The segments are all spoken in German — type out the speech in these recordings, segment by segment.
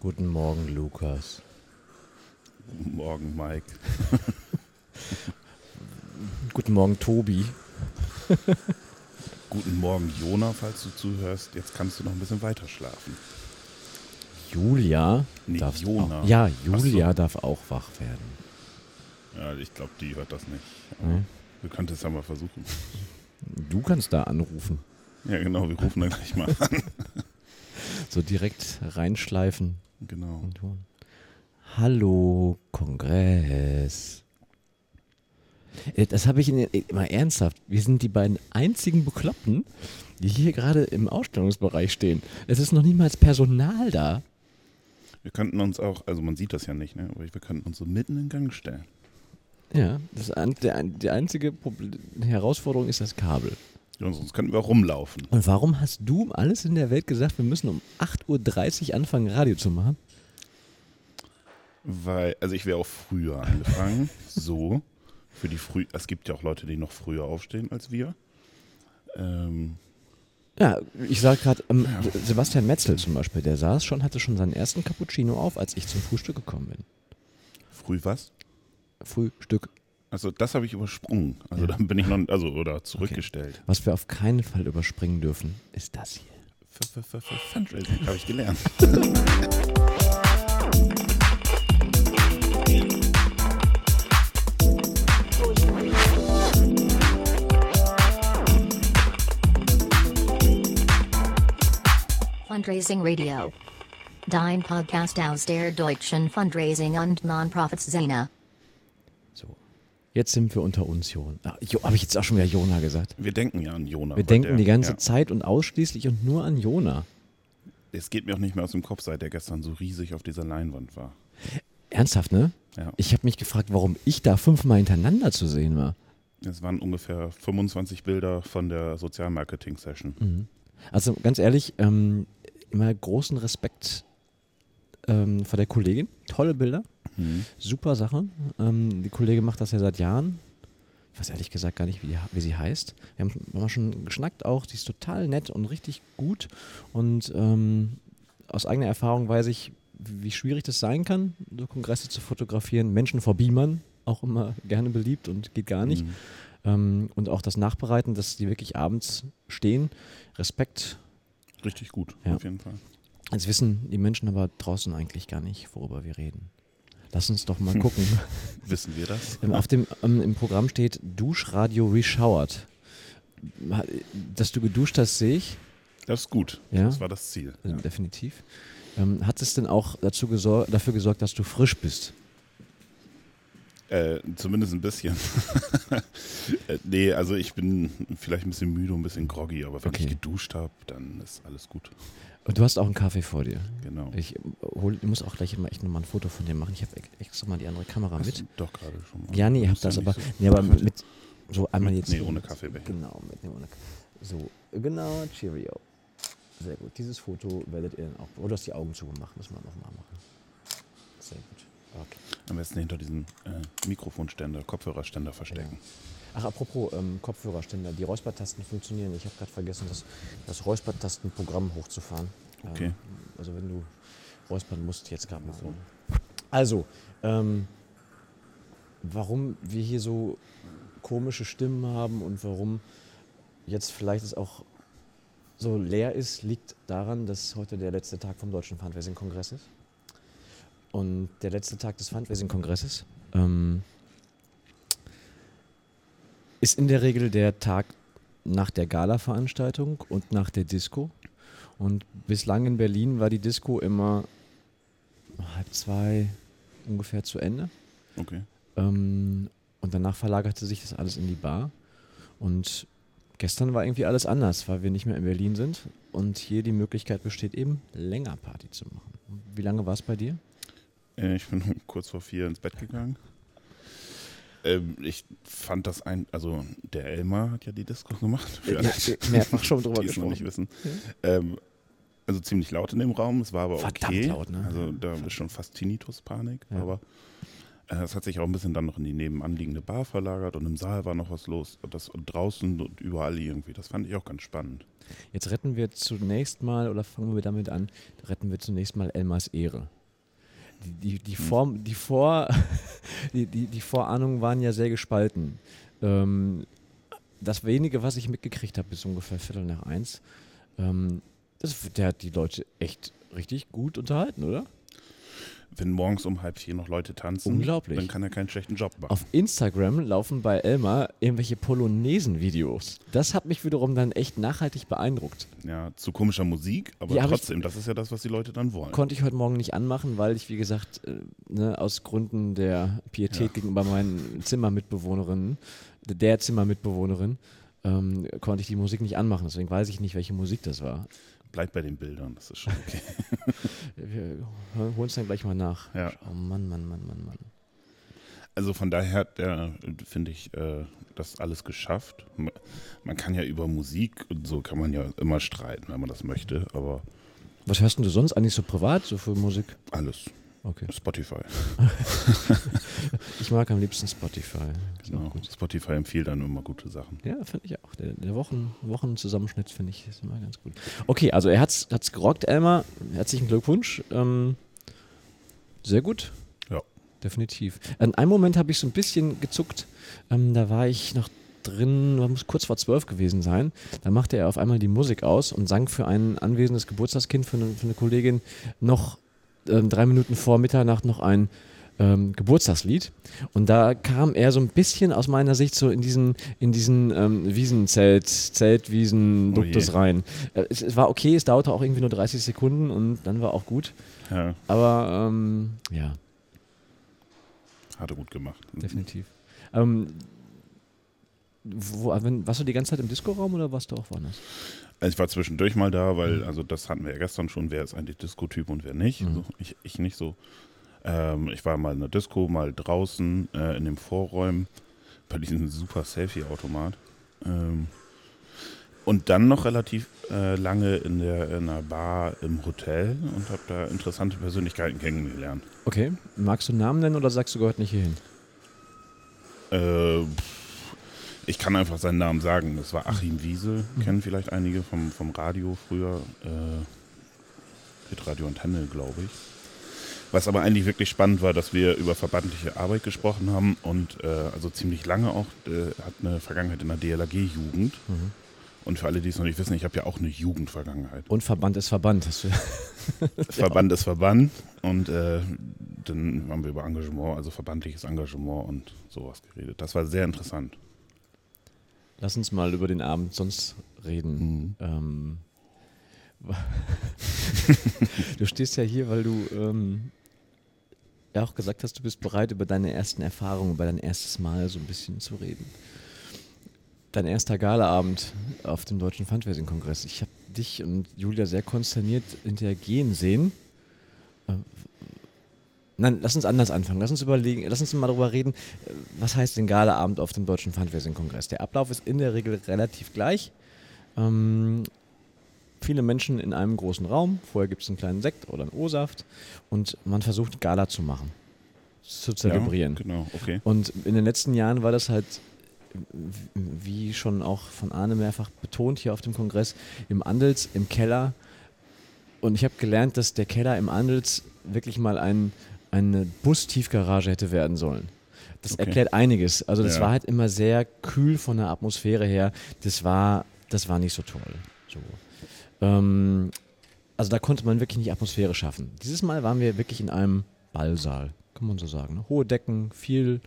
Guten Morgen, Lukas. Guten Morgen, Mike. Guten Morgen, Tobi. Guten Morgen, Jona, falls du zuhörst. Jetzt kannst du noch ein bisschen weiter schlafen. Julia Nee, darf Jona. Auch, ja, Julia so. darf auch wach werden. Ja, ich glaube, die hört das nicht. Wir könnten es ja mal versuchen. Du kannst da anrufen. Ja, genau, wir rufen dann gleich mal an. So direkt reinschleifen Genau. Hallo, Kongress. Äh, Das habe ich in, immer ernsthaft. Wir sind die beiden einzigen Bekloppten, die hier gerade im Ausstellungsbereich stehen. Es ist noch niemals Personal da. Wir könnten uns auch, also man sieht das ja nicht, ne? aber wir könnten uns so mitten in Gang stellen. Ja, das, die einzige Problem, Herausforderung ist das Kabel. Sonst könnten wir auch rumlaufen. Und warum hast du um alles in der Welt gesagt, wir müssen um 8.30 Uhr anfangen, Radio zu machen? Weil, also ich wäre auch früher angefangen. so. Für die früh. Es gibt ja auch Leute, die noch früher aufstehen als wir. Ähm, Ja, ich sage gerade, ähm, Sebastian Metzel zum Beispiel, der saß schon, hatte schon seinen ersten Cappuccino auf, als ich zum Frühstück gekommen bin. früh was? Frühstück. Also das habe ich übersprungen. Also Ja. dann bin ich noch, also oder zurückgestellt. Was wir auf keinen Fall überspringen dürfen, ist das hier. F -f -f Fundraising habe ich gelernt. Fundraising Radio. Dein Podcast aus der deutschen Fundraising und Nonprofits-Szene. So. Jetzt sind wir unter uns, Jon. Ah, Habe ich jetzt auch schon wieder Jona gesagt? Wir denken ja an Jona. Wir denken der- die ganze ja, Zeit und ausschließlich und nur an Jona. Es geht mir auch nicht mehr aus dem Kopf, seit der gestern so riesig auf dieser Leinwand war. Ernsthaft, ne? Ja. Ich habe mich gefragt, warum ich da fünfmal hintereinander zu sehen war. Es waren ungefähr 25 Bilder von der Sozialmarketing-Session. Mhm. Also ganz ehrlich, ähm, immer großen Respekt ähm, vor der Kollegin. Tolle Bilder, Mhm. super Sache. Ähm, die Kollegin macht das ja seit Jahren. Ich weiß ehrlich gesagt gar nicht, wie, die, wie sie heißt. Wir haben mal schon geschnackt auch. Die ist total nett und richtig gut. Und ähm, aus eigener Erfahrung weiß ich, wie wie schwierig das sein kann, so Kongresse zu fotografieren. Menschen vor Beamern, auch immer gerne beliebt und geht gar nicht. Mhm. Ähm, und auch das Nachbereiten, dass die wirklich abends stehen. Respekt. Richtig gut, Ja. auf jeden Fall. Jetzt wissen die Menschen aber draußen eigentlich gar nicht, worüber wir reden. Lass uns doch mal gucken. Wissen wir das? Ähm, Auf dem, ähm, Im Programm steht Duschradio Reshowered. Dass du geduscht hast, sehe ich. Das ist gut. Ja? Das war das Ziel. äh, Ja. Definitiv. Ähm, hat es denn auch dazu gesor dafür gesorgt, dass du frisch bist? Äh, zumindest ein bisschen. äh, nee, also ich bin vielleicht ein bisschen müde und ein bisschen groggy, aber wenn Okay. ich geduscht habe, dann ist alles gut. Und du hast auch einen Kaffee vor dir. Genau. Ich, ähm, hol, ich muss auch gleich mal echt nochmal ein Foto von dir machen. Ich habe extra mal die andere Kamera Hast mit. doch gerade schon mal. Ja, nee, Musst habt das aber. so- Nee, aber Mit- so einmal jetzt. nee, ohne Kaffeebecher. Genau, mit nee, ohne So, genau, Cheerio. Sehr gut. Dieses Foto werdet ihr dann auch. Oder hast die Augen zugemacht, müssen wir nochmal machen. Sehr gut. Okay. Am besten hinter diesen äh, Mikrofonständer, Kopfhörerständer verstecken. Ach, apropos ähm, Kopfhörerständer, die Räuspertasten funktionieren. Ich habe gerade vergessen, das, das Räuspertastenprogramm hochzufahren. Okay. Ähm, also wenn du räuspern musst, jetzt gerade mal so. Also, ähm, warum wir hier so komische Stimmen haben und warum jetzt vielleicht es auch so leer ist, liegt daran, dass heute der letzte Tag vom Deutschen Fundraising-Kongress ist. Und der letzte Tag des Fundraising-Kongresses ähm, ist in der Regel der Tag nach der Gala-Veranstaltung und nach der Disco. Und bislang in Berlin war die Disco immer halb zwei ungefähr zu Ende. Okay. Ähm, und danach verlagerte sich das alles in die Bar. Und gestern war irgendwie alles anders, weil wir nicht mehr in Berlin sind und hier die Möglichkeit besteht, eben länger Party zu machen. Wie lange war es bei dir? Äh, ich bin um kurz vor vier ins Bett gegangen. Ähm, ich fand das ein, also der Elmar hat ja die Disco gemacht. Alle, mehrfach schon drüber es noch nicht gesprochen. wissen. Ähm, also ziemlich laut in dem Raum, es war aber Verdammt okay. laut, ne? Also da ist schon fast Tinnitus-Panik, Ja. aber Äh, Es hat sich auch ein bisschen dann noch in die nebenanliegende Bar verlagert und im Saal war noch was los. Und Das und draußen und überall irgendwie. Das fand ich auch ganz spannend. Jetzt retten wir zunächst mal, oder fangen wir damit an, retten wir zunächst mal Elmars Ehre. Die, die, Form, die, Vor, die, die, die Vorahnungen waren ja sehr gespalten. Ähm, das wenige, was ich mitgekriegt habe, bis ungefähr Viertel nach eins, ähm, das, der hat die Leute echt richtig gut unterhalten, oder? Wenn morgens um halb vier noch Leute tanzen, Unglaublich. dann kann er keinen schlechten Job machen. Auf Instagram laufen bei Elmar irgendwelche Polonesen-Videos. Das hat mich wiederum dann echt nachhaltig beeindruckt. Ja, zu komischer Musik, aber Die hab ich- trotzdem, das ist ja das, was die Leute dann wollen. Konnte ich heute Morgen nicht anmachen, weil ich, wie gesagt, äh, ne, aus Gründen der Pietät Ja. gegenüber meinen Zimmermitbewohnerinnen, der Zimmermitbewohnerin, ähm, konnte ich die Musik nicht anmachen. Deswegen weiß ich nicht, welche Musik das war. Bleibt bei den Bildern, das ist schon okay. Wir holen es dann gleich mal nach. Ja. Oh Mann, Mann, Mann, Mann, Mann. Also von daher hat der, finde ich, äh, das alles geschafft. Ma- Man kann ja über Musik und so kann man ja immer streiten, wenn man das möchte, aber Was hörst denn du sonst eigentlich so privat, so für Musik? alles. Okay. Spotify. Ich mag am liebsten Spotify. Genau. Spotify empfiehlt dann immer gute Sachen. Ja, finde ich auch. Der, der Wochen, Wochenzusammenschnitt finde ich ist immer ganz gut. Okay, also er hat's, hat's gerockt, Elmar. Herzlichen Glückwunsch. Ähm, sehr gut. Ja. Definitiv. In einem Moment habe ich so ein bisschen gezuckt. Ähm, da war ich noch drin, muss kurz vor zwölf gewesen sein. Da machte er auf einmal die Musik aus und sang für ein anwesendes Geburtstagskind, für eine, für eine Kollegin, noch ähm, drei Minuten vor Mitternacht noch ein ähm, Geburtstagslied. Und da kam er so ein bisschen aus meiner Sicht so in diesen, in diesen ähm, Wiesenzelt, Zeltwiesen, Oh rein. Äh, es, es war okay, es dauerte auch irgendwie nur 30 Sekunden und dann war auch gut. Ja, Aber ähm, ja, hat er gut gemacht. definitiv. Ähm, wo, warst du die ganze Zeit im Diskoraum oder warst du auch woanders? Also ich war zwischendurch mal da, weil, also das hatten wir ja gestern schon, wer ist eigentlich Disco-Typ und wer nicht. Mhm. Also ich, ich nicht so. Ähm, ich war mal in der Disco, mal draußen äh, in den Vorräumen bei diesem super Selfie-Automat. Ähm, und dann noch relativ äh, lange in der in einer Bar im Hotel und habe da interessante Persönlichkeiten kennengelernt. Okay, magst du Namen nennen oder sagst du gehört nicht hierhin? Äh, ich kann einfach seinen Namen sagen. Das war Achim Wiesel, kennen vielleicht einige vom, vom Radio früher. Äh, mit Radio Antenne, glaube ich. Was aber eigentlich wirklich spannend war, dass wir über verbandliche Arbeit gesprochen haben und äh, also ziemlich lange auch, äh, hat eine Vergangenheit in der DLAG-Jugend. Und für alle, die es noch nicht wissen, ich habe ja auch eine Jugendvergangenheit. Und Verband ist Verband. Verband ist Verband und äh, dann haben wir über Engagement, also verbandliches Engagement und sowas geredet. Das war sehr interessant. Lass uns mal über den Abend sonst reden. Mhm. Ähm, du stehst ja hier, weil du ähm, ja auch gesagt hast, du bist bereit, über deine ersten Erfahrungen, über dein erstes Mal so ein bisschen zu reden. Dein erster Galaabend auf dem Deutschen Fundraising-Kongress. Ich habe dich und Julia sehr konsterniert hinterher gehen sehen. Nein, lass uns anders anfangen. Lass uns überlegen, lass uns mal darüber reden, was heißt denn Galaabend auf dem Deutschen Fundraising-Kongress? Der Ablauf ist in der Regel relativ gleich. Ähm, viele Menschen in einem großen Raum. Vorher gibt es einen kleinen Sekt oder einen O-Saft und man versucht Gala zu machen, zu zelebrieren. Ja, genau, okay. Und in den letzten Jahren war das halt, wie schon auch von Arne mehrfach betont hier auf dem Kongress, im Andels, im Keller. Und ich habe gelernt, dass der Keller im Andels wirklich mal ein, eine Bustiefgarage hätte werden sollen. Das Okay. erklärt einiges. Also das Ja. war halt immer sehr kühl von der Atmosphäre her. Das war, das war nicht so toll. So. Ähm, also da konnte man wirklich nicht Atmosphäre schaffen. Dieses Mal waren wir wirklich in einem Ballsaal, kann man so sagen. ne? Hohe Decken, viel,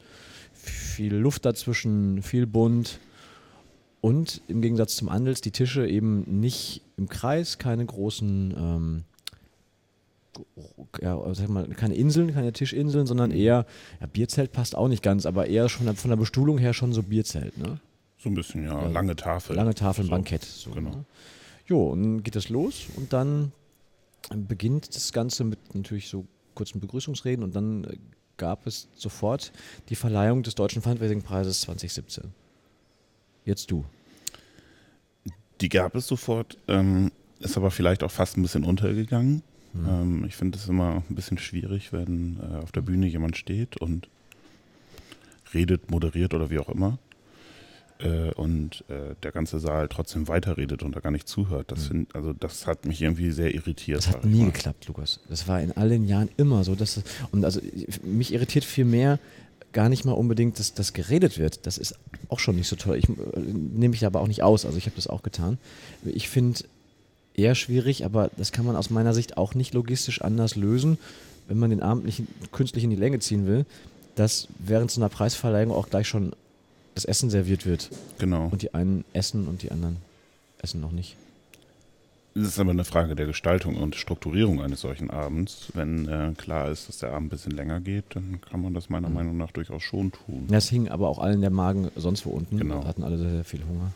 viel Luft dazwischen, viel bunt. Und im Gegensatz zum Andels die Tische eben nicht im Kreis, keine großen, ähm, ja, sag mal, keine Inseln, keine Tischinseln, sondern eher, ja, Bierzelt passt auch nicht ganz, aber eher schon von der Bestuhlung her schon so Bierzelt. Ne? So ein bisschen, ja. Ja, lange Tafel. Lange Tafeln, So, Bankett. So, genau. ne? Jo, und dann geht es los und dann beginnt das Ganze mit natürlich so kurzen Begrüßungsreden und dann äh, gab es sofort die Verleihung des Deutschen Fundraising-Preises 2017. Jetzt du. Die gab es sofort, ähm, ist aber vielleicht auch fast ein bisschen untergegangen. Mhm. Ähm, ich finde es immer ein bisschen schwierig, wenn äh, auf der Bühne jemand steht und redet, moderiert oder wie auch immer. Äh, und äh, der ganze Saal trotzdem weiterredet und da gar nicht zuhört. Das, find, also das hat mich irgendwie sehr irritiert. Das hat nie mal. geklappt, Lukas. Das war in allen Jahren immer so. Dass, und also mich irritiert viel mehr gar nicht mal unbedingt, dass das geredet wird. Das ist auch schon nicht so toll. Ich äh, nehme mich aber auch nicht aus. Also ich habe das auch getan. Ich finde eher schwierig, aber das kann man aus meiner Sicht auch nicht logistisch anders lösen, wenn man den Abend nicht künstlich in die Länge ziehen will, dass während so einer Preisverleihung auch gleich schon das Essen serviert wird. Genau. Und die einen essen und die anderen essen noch nicht. Es ist aber eine Frage der Gestaltung und Strukturierung eines solchen Abends. Wenn äh, klar ist, dass der Abend ein bisschen länger geht, dann kann man das meiner Meinung nach durchaus schon tun. Das hing aber auch allen der Magen sonst wo unten. Genau. Hatten alle sehr, sehr viel Hunger.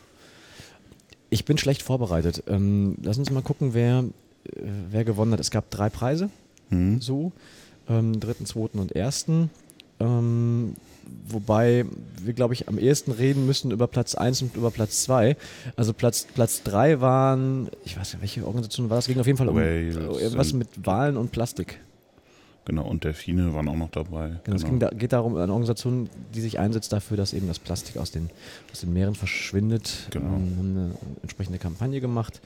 Ich bin schlecht vorbereitet. Ähm, lass uns mal gucken, wer, äh, wer gewonnen hat. Es gab drei Preise, Hm? so. Ähm, dritten, zweiten und ersten. Ähm, wobei wir, glaube ich, am ehesten reden müssen über Platz 1 und über Platz 2. Also Platz, Platz 3 waren, ich weiß nicht, welche Organisation war das? Ging auf jeden Fall um Wales äh, irgendwas mit Wahlen und Plastik. Genau, und Delfine waren auch noch dabei. Genau, es ging da, geht darum, eine Organisation, die sich einsetzt dafür, dass eben das Plastik aus den, aus den Meeren verschwindet. Genau. Ähm, haben eine entsprechende Kampagne gemacht.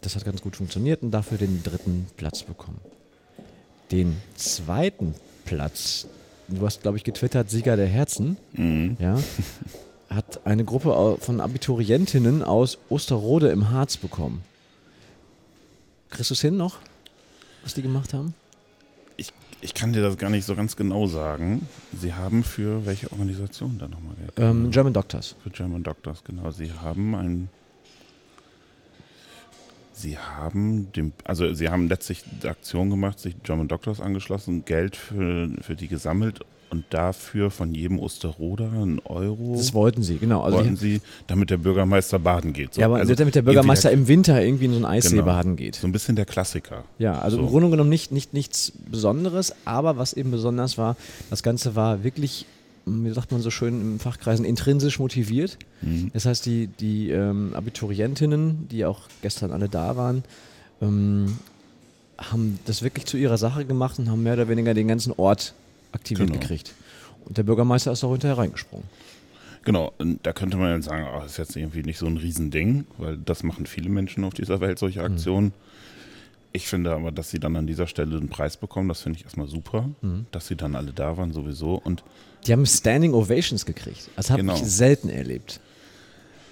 Das hat ganz gut funktioniert und dafür den dritten Platz bekommen. Den zweiten Platz, du hast, glaube ich, getwittert, Sieger der Herzen, Mhm. ja, hat eine Gruppe von Abiturientinnen aus Osterrode im Harz bekommen. Kriegst du es hin noch, was die gemacht haben? Ich, ich kann dir das gar nicht so ganz genau sagen. Sie haben für welche Organisation da nochmal Geld? Ähm? German Doctors. Für German Doctors, genau. Sie haben ein. Sie haben dem, also sie haben letztlich die Aktion gemacht, sich German Doctors angeschlossen, Geld für, für die gesammelt und dafür von jedem Osterroder einen Euro Das wollten sie, genau. Also wollten sie, damit der Bürgermeister baden geht. So, Ja, aber also damit der Bürgermeister im Winter irgendwie in so einen Eissee Genau. baden geht. so ein bisschen der Klassiker. Ja, also im So. Grunde genommen nicht, nicht nichts Besonderes, aber was eben besonders war, das Ganze war wirklich, wie sagt man so schön im Fachkreisen, intrinsisch motiviert. Mhm. Das heißt, die, die ähm, Abiturientinnen, die auch gestern alle da waren, ähm, haben das wirklich zu ihrer Sache gemacht und haben mehr oder weniger den ganzen Ort aktiviert Genau. gekriegt. Und der Bürgermeister ist auch hinterher reingesprungen. Genau, und da könnte man sagen, ach, das ist jetzt irgendwie nicht so ein Riesending, weil das machen viele Menschen auf dieser Welt, solche Mhm. Aktionen. Ich finde aber, dass sie dann an dieser Stelle einen Preis bekommen, das finde ich erstmal super, Mhm. dass sie dann alle da waren sowieso und Die haben Standing Ovations gekriegt. Das habe Genau. ich selten erlebt.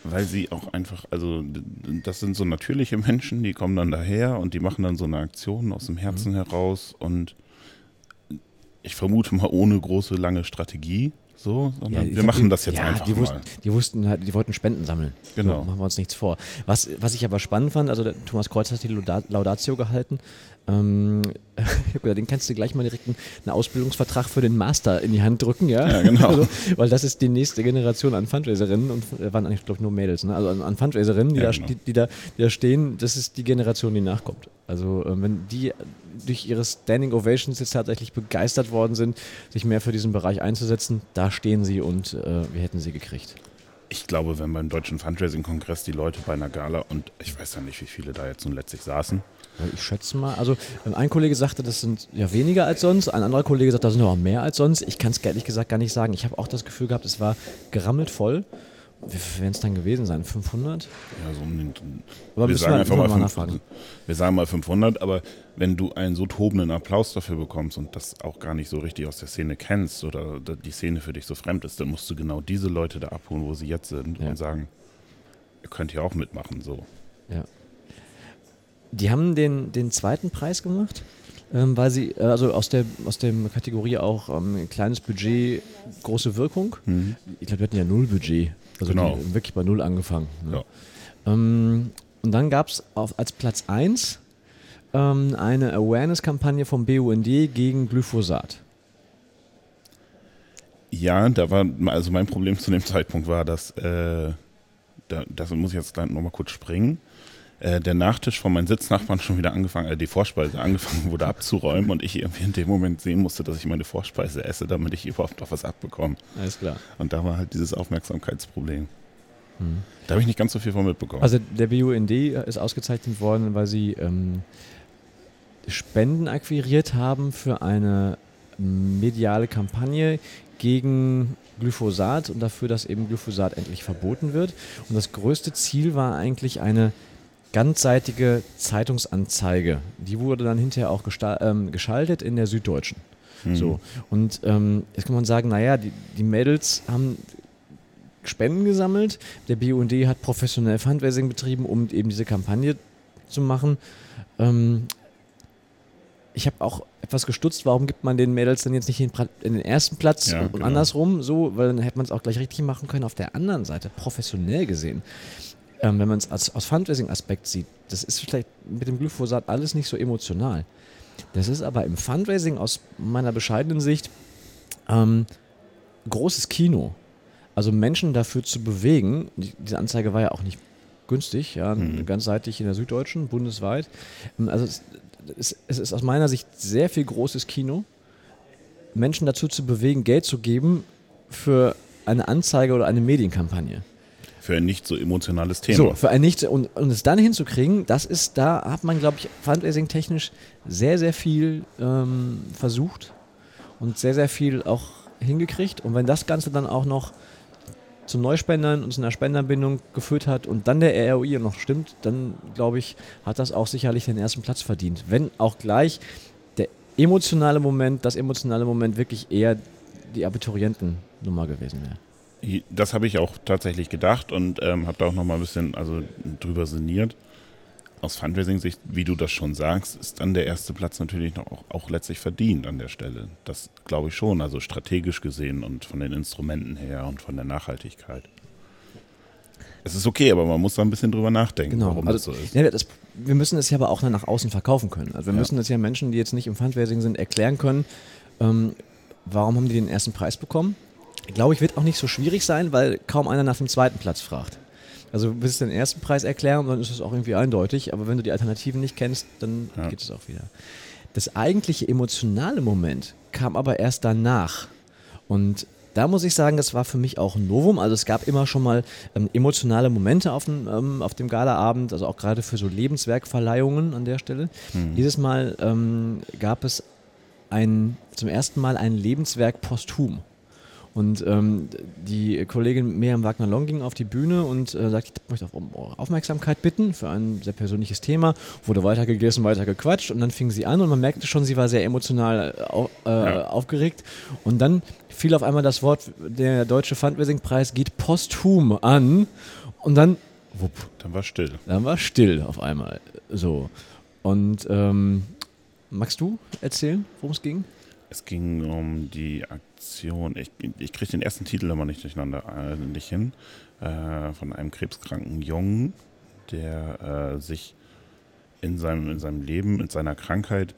weil sie auch einfach, also das sind so natürliche Menschen, die kommen dann daher und die machen dann so eine Aktion aus dem Herzen Mhm. heraus und ich vermute mal ohne große lange Strategie, so, sondern ich wir machen das jetzt ja, einfach die mal. Wussten, die wussten halt, die wollten Spenden sammeln. Genau. So, machen wir uns nichts vor. Was, was ich aber spannend fand, also Thomas Kreuz hat die Lauda- Laudatio gehalten. Ähm, den kannst du gleich mal direkt einen, einen Ausbildungsvertrag für den Master in die Hand drücken, ja? Ja, genau. Also, weil das ist die nächste Generation an Fundraiserinnen und äh, waren eigentlich, glaube ich, nur Mädels, ne? Also an, an Fundraiserinnen, die, Ja, da, genau. die, die, da, die da stehen, das ist die Generation, die nachkommt. Also ähm, wenn die durch ihre Standing Ovations jetzt tatsächlich begeistert worden sind, sich mehr für diesen Bereich einzusetzen, da stehen sie und äh, wir hätten sie gekriegt. Ich glaube, wenn beim Deutschen Fundraising-Kongress die Leute bei einer Gala und ich weiß ja nicht, wie viele da jetzt nun letztlich saßen, Ich schätze mal, also ähm, ein Kollege sagte, das sind ja weniger als sonst, ein anderer Kollege sagt, das sind aber mehr als sonst. Ich kann es ehrlich gesagt gar nicht sagen. Ich habe auch das Gefühl gehabt, es war gerammelt voll. Wie viel werden es dann gewesen sein? 500? Ja, so um den, Aber wir sagen wir- einfach mal, mal 500, nachfragen. wir sagen mal 500, aber wenn du einen so tobenden Applaus dafür bekommst und das auch gar nicht so richtig aus der Szene kennst oder die Szene für dich so fremd ist, dann musst du genau diese Leute da abholen, wo sie jetzt sind Ja. und sagen, ihr könnt hier auch mitmachen, so. Ja. Die haben den, den zweiten Preis gemacht, ähm, weil sie, äh, also aus der, aus der Kategorie auch ähm, kleines Budget, große Wirkung. Ich glaube, wir hatten ja null Budget. Also Genau. wirklich bei null angefangen. Ne? Ja. Ähm, und dann gab es als Platz 1 ähm, eine Awareness-Kampagne vom BUND gegen Glyphosat. Ja, da war, also mein Problem zu dem Zeitpunkt war, dass, äh, da, das muss ich jetzt nochmal kurz springen, äh, der Nachtisch von meinen Sitznachbarn schon wieder angefangen, äh, die Vorspeise angefangen wurde abzuräumen und ich irgendwie in dem Moment sehen musste, dass ich meine Vorspeise esse, damit ich überhaupt noch was abbekomme. Alles klar. Und da war halt dieses Aufmerksamkeitsproblem. Da habe ich nicht ganz so viel von mitbekommen. Also der BUND ist ausgezeichnet worden, weil sie ähm, Spenden akquiriert haben für eine mediale Kampagne gegen Glyphosat und dafür, dass eben Glyphosat endlich verboten wird. Und das größte Ziel war eigentlich eine ganzseitige Zeitungsanzeige. Die wurde dann hinterher auch ähm, geschaltet in der Süddeutschen. So. Und ähm, jetzt kann man sagen, naja, die, die Mädels haben Spenden gesammelt. Der BUND hat professionell Fundraising betrieben, um eben diese Kampagne zu machen. Ähm, ich habe auch etwas gestutzt, warum gibt man den Mädels dann jetzt nicht in, den ersten Platz Ja, und, und genau. andersrum so, weil dann hätte man es auch gleich richtig machen können. Auf der anderen Seite, professionell gesehen, ähm, wenn man es als, aus Fundraising-Aspekt sieht, das ist vielleicht mit dem Glyphosat alles nicht so emotional. Das ist aber im Fundraising aus meiner bescheidenen Sicht ähm, großes Kino. Also Menschen dafür zu bewegen, die, diese Anzeige war ja auch nicht günstig, ja, ganzseitig in der Süddeutschen, bundesweit. Ähm, Also es, es, es ist aus meiner Sicht sehr viel großes Kino, Menschen dazu zu bewegen, Geld zu geben für eine Anzeige oder eine Medienkampagne. Für ein nicht so emotionales Thema. So, für ein nicht und, und es dann hinzukriegen, das ist, da hat man, glaube ich, Fundraising-technisch sehr, sehr viel ähm, versucht und sehr, sehr viel auch hingekriegt. Und wenn das Ganze dann auch noch zu Neuspendern und zu einer Spenderbindung geführt hat und dann der ROI noch stimmt, dann glaube ich, hat das auch sicherlich den ersten Platz verdient. Wenn auch gleich der emotionale Moment, das emotionale Moment wirklich eher die Abiturientennummer gewesen wäre. Das habe ich auch tatsächlich gedacht und ähm, habe da auch noch mal ein bisschen also, drüber sinniert. Aus Fundraising-Sicht, wie du das schon sagst, ist dann der erste Platz natürlich noch auch, auch letztlich verdient an der Stelle. Das glaube ich schon, also strategisch gesehen und von den Instrumenten her und von der Nachhaltigkeit. Es ist okay, aber man muss da ein bisschen drüber nachdenken, Genau. warum also, das so ist. Ja, das, wir müssen es ja aber auch dann nach außen verkaufen können. Also wir Ja. müssen das ja Menschen, die jetzt nicht im Fundraising sind, erklären können, ähm, warum haben die den ersten Preis bekommen. Glaube ich, wird auch nicht so schwierig sein, weil kaum einer nach dem zweiten Platz fragt. Also du willst den ersten Preis erklären, dann ist es auch irgendwie eindeutig, aber wenn du die Alternativen nicht kennst, dann Ja. geht es auch wieder. Das eigentliche emotionale Moment kam aber erst danach. Und da muss ich sagen, das war für mich auch ein Novum. Also es gab immer schon mal ähm, emotionale Momente auf dem, ähm, auf dem Galaabend, also auch gerade für so Lebenswerkverleihungen an der Stelle. Dieses Mal ähm, gab es ein, zum ersten Mal ein Lebenswerk posthum. Und ähm, die Kollegin Miriam Wagner-Long ging auf die Bühne und äh, sagte, ich möchte um eure Aufmerksamkeit bitten für ein sehr persönliches Thema. Wurde weiter gegessen, weiter gequatscht und dann fing sie an und man merkte schon, sie war sehr emotional äh, äh, Ja. aufgeregt. Und dann fiel auf einmal das Wort, der Deutsche Fundraising-Preis geht posthum an und dann, wupp, Dann war still. dann war still auf einmal. So. Und ähm, magst du erzählen, worum es ging? Es ging um die Aktion, ich, ich kriege den ersten Titel immer nicht durcheinander, äh, nicht hin, äh, von einem krebskranken Jungen, der äh, sich in seinem, in seinem Leben, in seiner Krankheit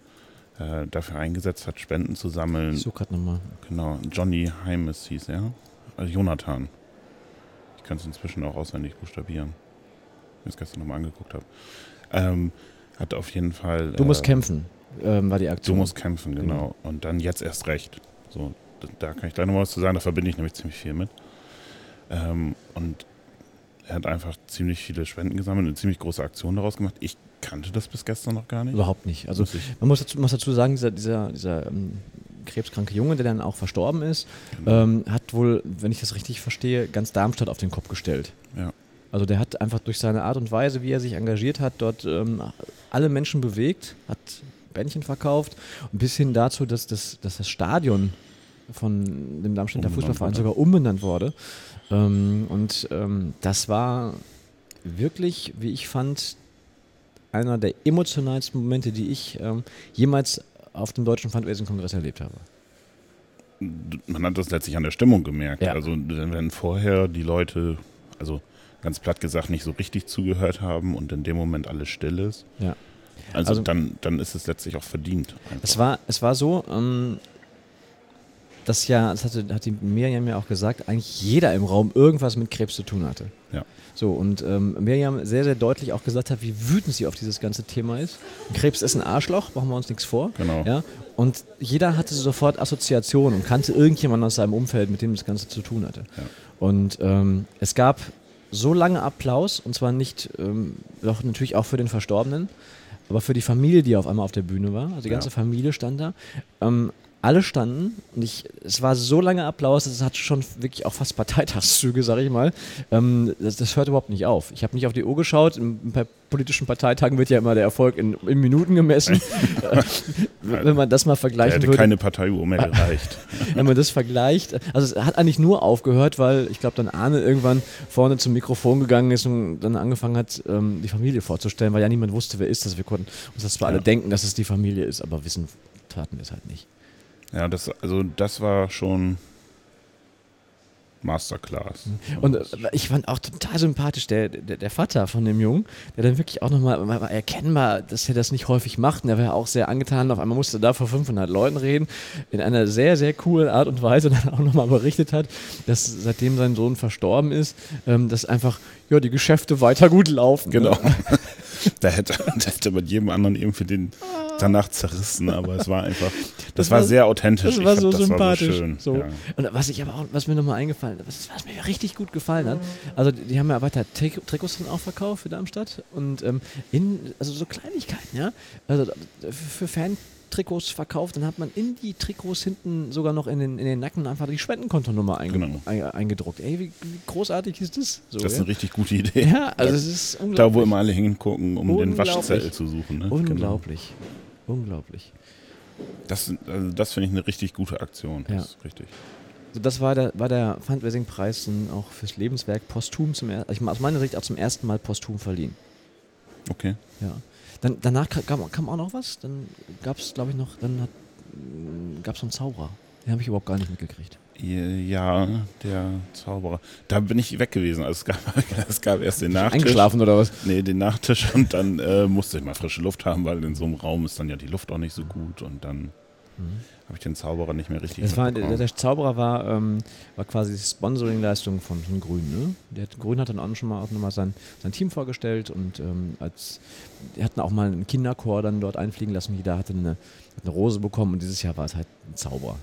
äh, dafür eingesetzt hat, Spenden zu sammeln. Ich suche gerade nochmal. Genau, Johnny Heimes hieß er, also Jonathan. Ich kann es inzwischen auch auswendig buchstabieren, wenn ich es gestern nochmal angeguckt habe. Ähm, hat auf jeden Fall... Du musst äh, kämpfen, ähm, war die Du Aktion. musst kämpfen, genau. Und dann jetzt erst recht. So, da kann ich gleich noch was zu sagen, da verbinde ich nämlich ziemlich viel mit. Ähm, und er hat einfach ziemlich viele Spenden gesammelt, eine ziemlich große Aktion daraus gemacht. Ich kannte das bis gestern noch gar nicht. Überhaupt nicht. Also man muss dazu, muss dazu sagen, dieser, dieser, dieser ähm, krebskranke Junge, der dann auch verstorben ist, Genau. ähm, hat wohl, wenn ich das richtig verstehe, ganz Darmstadt auf den Kopf gestellt. Ja. Also der hat einfach durch seine Art und Weise, wie er sich engagiert hat, dort ähm, alle Menschen bewegt, hat Bändchen verkauft und bis hin dazu, dass das, dass das Stadion von dem Darmstädter Fußballverein sogar umbenannt wurde. Ähm, und ähm, das war wirklich, wie ich fand, einer der emotionalsten Momente, die ich ähm, jemals auf dem Deutschen Fundraising-Kongress erlebt habe. Man hat das letztlich an der Stimmung gemerkt. Ja. Also wenn vorher die Leute, also ganz platt gesagt, nicht so richtig zugehört haben und in dem Moment alles still ist, Ja. also, Also- dann, dann ist es letztlich auch verdient. einfach. Es war, es war so, ähm, dass ja, das hatte, hat die Miriam ja auch gesagt, eigentlich jeder im Raum irgendwas mit Krebs zu tun hatte. Ja. So, und ähm, Miriam sehr, sehr deutlich auch gesagt hat, wie wütend sie auf dieses ganze Thema ist. Krebs ist ein Arschloch, machen wir uns nichts vor. Genau. Ja? Und jeder hatte sofort Assoziationen und kannte irgendjemanden aus seinem Umfeld, mit dem das Ganze zu tun hatte. Ja. Und ähm, es gab so lange Applaus, und zwar nicht, ähm, doch natürlich auch für den Verstorbenen, aber für die Familie, die auf einmal auf der Bühne war. Also die ganze Ja. Familie stand da. Ähm, alle standen und ich, es war so lange Applaus, es hat schon wirklich auch fast Parteitagszüge, sag ich mal. Ähm, das, das hört überhaupt nicht auf. Ich habe nicht auf die Uhr geschaut. In, bei politischen Parteitagen wird ja immer der Erfolg in, in Minuten gemessen. Wenn man das mal Da vergleichen hätte würde. keine Parteiuhr mehr gereicht. Wenn man das vergleicht, also es hat eigentlich nur aufgehört, weil ich glaube, dann Arne irgendwann vorne zum Mikrofon gegangen ist und dann angefangen hat, ähm, die Familie vorzustellen, weil ja niemand wusste, wer ist das. Wir konnten uns das zwar Ja. alle denken, dass es die Familie ist, aber wissen taten wir es halt nicht. Ja, das, also das war schon Masterclass. Und äh, ich fand auch total sympathisch der, der, der Vater von dem Jungen, der dann wirklich auch nochmal mal erkennbar, dass er das nicht häufig macht. Und er war auch sehr angetan. Auf einmal musste er da vor 500 Leuten reden, in einer sehr, sehr coolen Art und Weise. Dann auch nochmal berichtet hat, dass seitdem sein Sohn verstorben ist, ähm, dass einfach ja, die Geschäfte weiter gut laufen. Genau. Ne? da, hätte, da hätte man jedem anderen irgendwie den danach zerrissen, aber es war einfach, das, Das war, war- sehr authentisch. Das war so fand, das sympathisch. War so schön. so. Ja. Und was ich aber auch, was mir nochmal eingefallen was, was mir richtig gut gefallen hat, also die, haben ja weiter Tri Trikots dann auch verkauft für Darmstadt und ähm, in, also so Kleinigkeiten, ja. Also für für Fan-Trikots verkauft, dann hat man in die Trikots hinten sogar noch in den, in den Nacken einfach die Spendenkontonummer einge Genau. ein, eingedruckt. Ey, wie, wie großartig ist das? So, Das ist ja? eine richtig gute Idee. ja, also es ist unglaublich. Da, wo immer alle hingucken, um den. Waschzettel zu suchen. Ne? Genau. Unglaublich. Unglaublich. Das, also das finde ich eine richtig gute Aktion. Das Ja. ist richtig. So, das war der, war der Fundraising-Preis dann auch fürs Lebenswerk posthum zum ich aus meiner Sicht auch zum ersten Mal posthum verliehen. Okay. Ja. Dann, danach ka- kam, kam auch noch was. Dann gab es, glaube ich, noch, dann hat, gab es einen Zauberer. Den habe ich überhaupt gar nicht mitgekriegt. Ja, der Zauberer. Da bin ich weg gewesen. Also es, gab, es gab erst den Nachtisch. Eingeschlafen oder was? Nee, den Nachtisch und dann äh, musste ich mal frische Luft haben, weil in so einem Raum ist dann ja die Luft auch nicht so gut und dann habe ich den Zauberer nicht mehr richtig Das war, der, der Zauberer war, ähm, war quasi die Sponsoring-Leistung von, von Grün. Ne? Der hat, Grün hat dann auch schon mal, auch noch mal sein, sein Team vorgestellt und ähm, als die hatten auch mal einen Kinderchor dann dort einfliegen lassen. Jeder hatte eine, hat eine Rose bekommen und dieses Jahr war es halt ein Zauberer.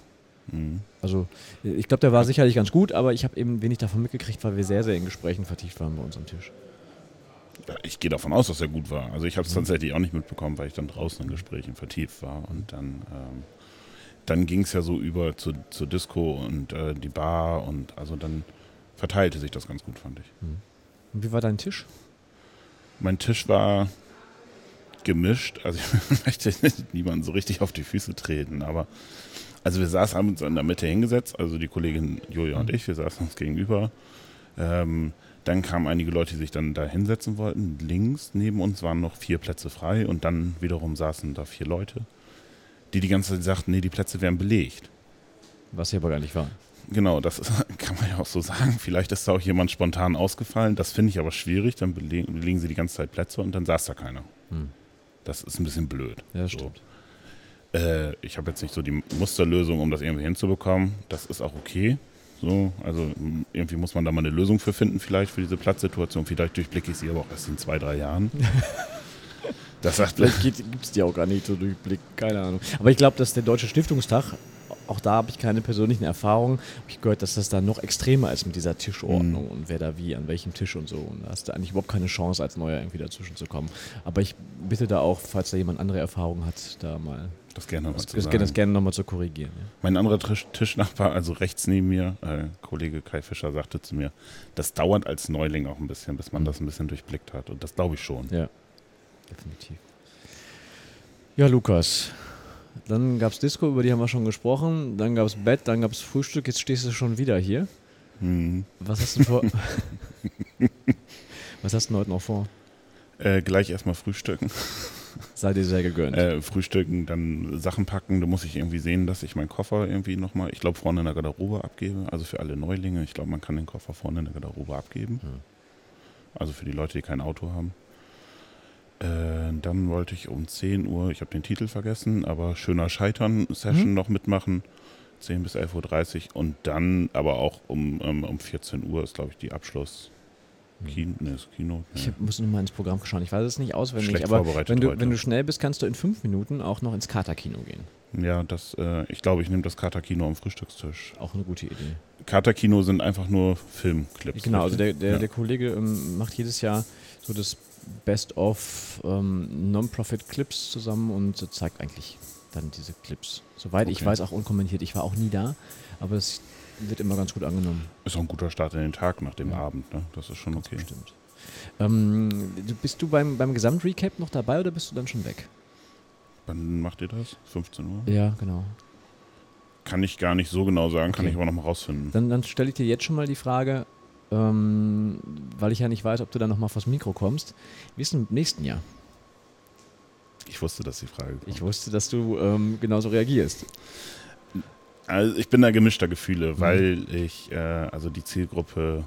Mhm. Also ich glaube, der war sicherlich ganz gut, aber ich habe eben wenig davon mitgekriegt, weil wir sehr, sehr in Gesprächen vertieft waren bei uns am Tisch. Ich gehe davon aus, dass er gut war. Also ich Mhm. habe es tatsächlich auch nicht mitbekommen, weil ich dann draußen in Gesprächen vertieft war. Und dann, ähm, dann ging es ja so über zu, zur Disco und äh, die Bar und also dann verteilte sich das ganz gut, fand ich. Und wie war dein Tisch? Mein Tisch war gemischt. Also ich möchte niemanden so richtig auf die Füße treten, aber also wir saßen haben uns in der Mitte hingesetzt, also die Kollegin Julia und ich, wir saßen uns gegenüber. Ähm, dann kamen einige Leute, die sich dann da hinsetzen wollten. Links neben uns waren noch vier Plätze frei und dann wiederum saßen da vier Leute, die die ganze Zeit sagten, nee, die Plätze wären belegt. Was hier aber gar nicht war. Genau, das ist, kann man ja auch so sagen. Vielleicht ist da auch jemand spontan ausgefallen. Das finde ich aber schwierig. Dann belegen, belegen sie die ganze Zeit Plätze und dann saß da keiner. Hm. Das ist ein bisschen blöd. Ja, So. stimmt. Äh, ich habe jetzt nicht so die Musterlösung, um das irgendwie hinzubekommen. Das ist auch okay. So, also m, irgendwie muss man da mal eine Lösung für finden, vielleicht für diese Platzsituation. Vielleicht durchblicke ich sie aber auch erst in zwei, drei Jahren. Das sagt Vielleicht gibt es die auch gar nicht so durchblick, keine Ahnung. Aber ich glaube, dass der Deutsche Stiftungstag, auch da habe ich keine persönlichen Erfahrungen, habe ich gehört, dass das da noch extremer ist mit dieser Tischordnung und wer da wie, an welchem Tisch und so. Und da hast du eigentlich überhaupt keine Chance, als Neuer irgendwie dazwischen zu kommen. Aber ich bitte da auch, falls da jemand andere Erfahrungen hat, da mal das gerne mal das, zu sagen. das gerne nochmal zu korrigieren. Ja. Mein anderer Tisch, Tischnachbar, also rechts neben mir, äh, Kollege Kai Fischer, sagte zu mir, das dauert als Neuling auch ein bisschen, bis man das ein bisschen durchblickt hat. Und das glaube ich schon. Ja, definitiv. Ja, Lukas. Dann gab es Disco, über die haben wir schon gesprochen. Dann gab es Bett, dann gab es Frühstück. Jetzt stehst du schon wieder hier. Hm. Was hast du vor? Was hast du denn heute noch vor? Äh, gleich erstmal frühstücken. Sei dir sehr gegönnt. Äh, frühstücken, dann Sachen packen. Da muss ich irgendwie sehen, dass ich meinen Koffer irgendwie nochmal, ich glaube, vorne in der Garderobe abgebe. Also für alle Neulinge. Ich glaube, man kann den Koffer vorne in der Garderobe abgeben. Ja. Also für die Leute, die kein Auto haben. Äh, dann wollte ich um 10 Uhr, ich habe den Titel vergessen, aber schöner Scheitern-Session Mhm. noch mitmachen. 10 bis 11.30 Uhr und dann aber auch um, ähm, um 14 Uhr ist, glaube ich, die Abschluss. Kino, nee, Kino. Mhm. ich nee. hab, muss noch mal ins Programm schauen. Ich weiß es nicht auswendig, Schlecht aber wenn du, heute. wenn du schnell bist, kannst du in fünf Minuten auch noch ins Katerkino gehen. Ja, das, äh, ich glaube, ich nehme das Katerkino am Frühstückstisch. Auch eine gute Idee. Katerkino sind einfach nur Filmclips. Genau, also der, der, ja. der Kollege ähm, macht jedes Jahr so das Best of ähm, Non-Profit-Clips zusammen und zeigt eigentlich dann diese Clips. Soweit ich Okay. weiß, auch unkommentiert. Ich war auch nie da, aber es wird immer ganz gut angenommen. Ist auch ein guter Start in den Tag nach dem Ja. Abend, ne? Das ist schon okay. Bestimmt. Ähm, bist du beim, beim Gesamtrecap noch dabei oder bist du dann schon weg? Wann macht ihr das? 15 Uhr? Ja, genau. Kann ich gar nicht so genau sagen, kann Okay. ich aber noch mal rausfinden. Dann, dann stelle ich dir jetzt schon mal die Frage, ähm, weil ich ja nicht weiß, ob du dann nochmal vors Mikro kommst. Wie ist denn im nächsten Jahr? Ich wusste, dass die Frage kommt. Ich wusste, dass du ähm, genauso reagierst. Also ich bin da gemischter Mhm. Gefühle, weil ich, äh, also die Zielgruppe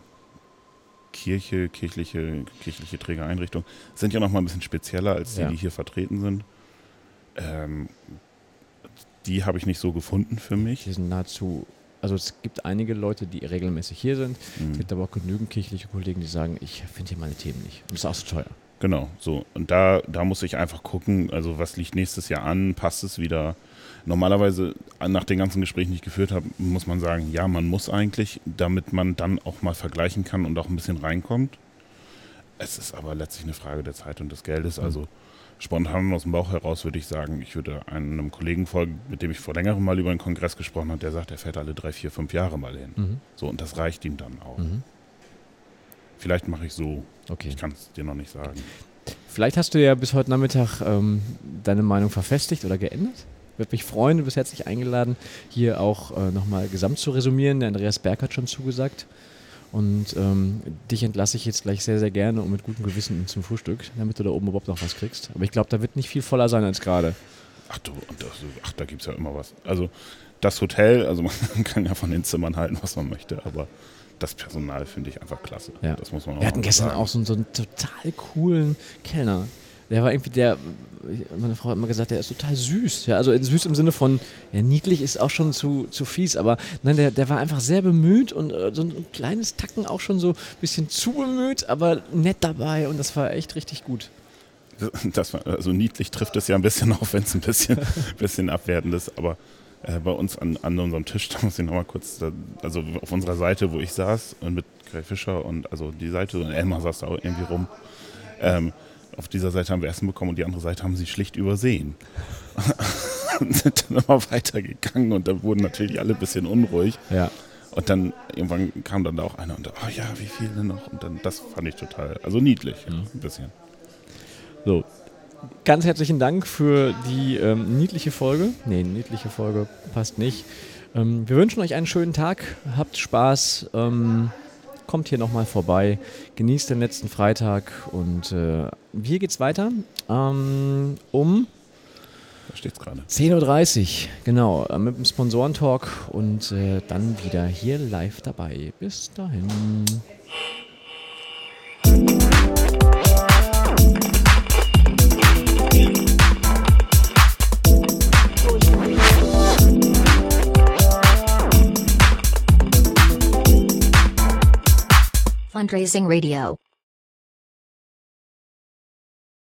Kirche, kirchliche, kirchliche Trägereinrichtung sind ja noch mal ein bisschen spezieller als die, Ja. die hier vertreten sind. Ähm, die habe ich nicht so gefunden für mich. Die sind nahezu, also es gibt einige Leute, die regelmäßig hier sind. Es Mhm. gibt aber auch genügend kirchliche Kollegen, die sagen, ich finde hier meine Themen nicht. Und das ist auch so teuer. Genau, so. Und da, da muss ich einfach gucken, also was liegt nächstes Jahr an, passt es wieder. Normalerweise, nach den ganzen Gesprächen, die ich geführt habe, muss man sagen, ja, man muss eigentlich, damit man dann auch mal vergleichen kann und auch ein bisschen reinkommt. Es ist aber letztlich eine Frage der Zeit und des Geldes. Also spontan aus dem Bauch heraus würde ich sagen, ich würde einem Kollegen folgen, mit dem ich vor längerem mal über einen Kongress gesprochen habe, der sagt, er fährt alle drei, vier, fünf Jahre mal hin. Mhm. So, und das reicht ihm dann auch. Mhm. Vielleicht mache ich so, Okay. ich kann es dir noch nicht sagen. Vielleicht hast du ja bis heute Nachmittag ähm, deine Meinung verfestigt oder geändert. Würde mich freuen, du bist herzlich eingeladen, hier auch äh, nochmal gesamt zu resümieren. Der Andreas Berg hat schon zugesagt. Und ähm, dich entlasse ich jetzt gleich sehr, sehr gerne und mit gutem Gewissen zum Frühstück, damit du da oben überhaupt noch was kriegst. Aber ich glaube, da wird nicht viel voller sein als gerade. Ach du, das, ach, da gibt es ja immer was. Also das Hotel, also man kann ja von den Zimmern halten, was man möchte, aber das Personal finde ich einfach klasse. Ja. Das muss man auch Wir hatten gestern sagen. auch so, so einen total coolen Kellner. Der war irgendwie der, meine Frau hat immer gesagt, der ist total süß. Ja, also süß im Sinne von, ja, niedlich ist auch schon zu, zu fies, aber nein, der, der war einfach sehr bemüht und äh, so ein kleines Tacken auch schon so ein bisschen zu bemüht, aber nett dabei und das war echt richtig gut. Das war, also niedlich trifft es ja ein bisschen auf, wenn es ein bisschen, bisschen abwertend ist, aber äh, bei uns an, an unserem Tisch, da muss ich nochmal kurz, da, also auf unserer Seite, wo ich saß, und mit Kai Fischer und also die Seite, und Elmar saß da auch irgendwie rum, ähm, auf dieser Seite haben wir Essen bekommen und die andere Seite haben sie schlicht übersehen. und sind dann immer weitergegangen und da wurden natürlich alle ein bisschen unruhig. Ja. Und dann irgendwann kam dann da auch einer und oh ja, wie viele noch? Und dann, das fand ich total, also niedlich, ja, ein bisschen. So. Ganz herzlichen Dank für die ähm, niedliche Folge. Nee, niedliche Folge passt nicht. Ähm, wir wünschen euch einen schönen Tag. Habt Spaß. Ähm, kommt hier nochmal vorbei. Genießt den letzten Freitag. Und äh, hier geht's weiter. Ähm, um Da steht's gerade. 10.30 Uhr. Genau. äh, Mit dem Sponsorentalk. Und äh, dann wieder hier live dabei. Bis dahin. Fundraising Radio.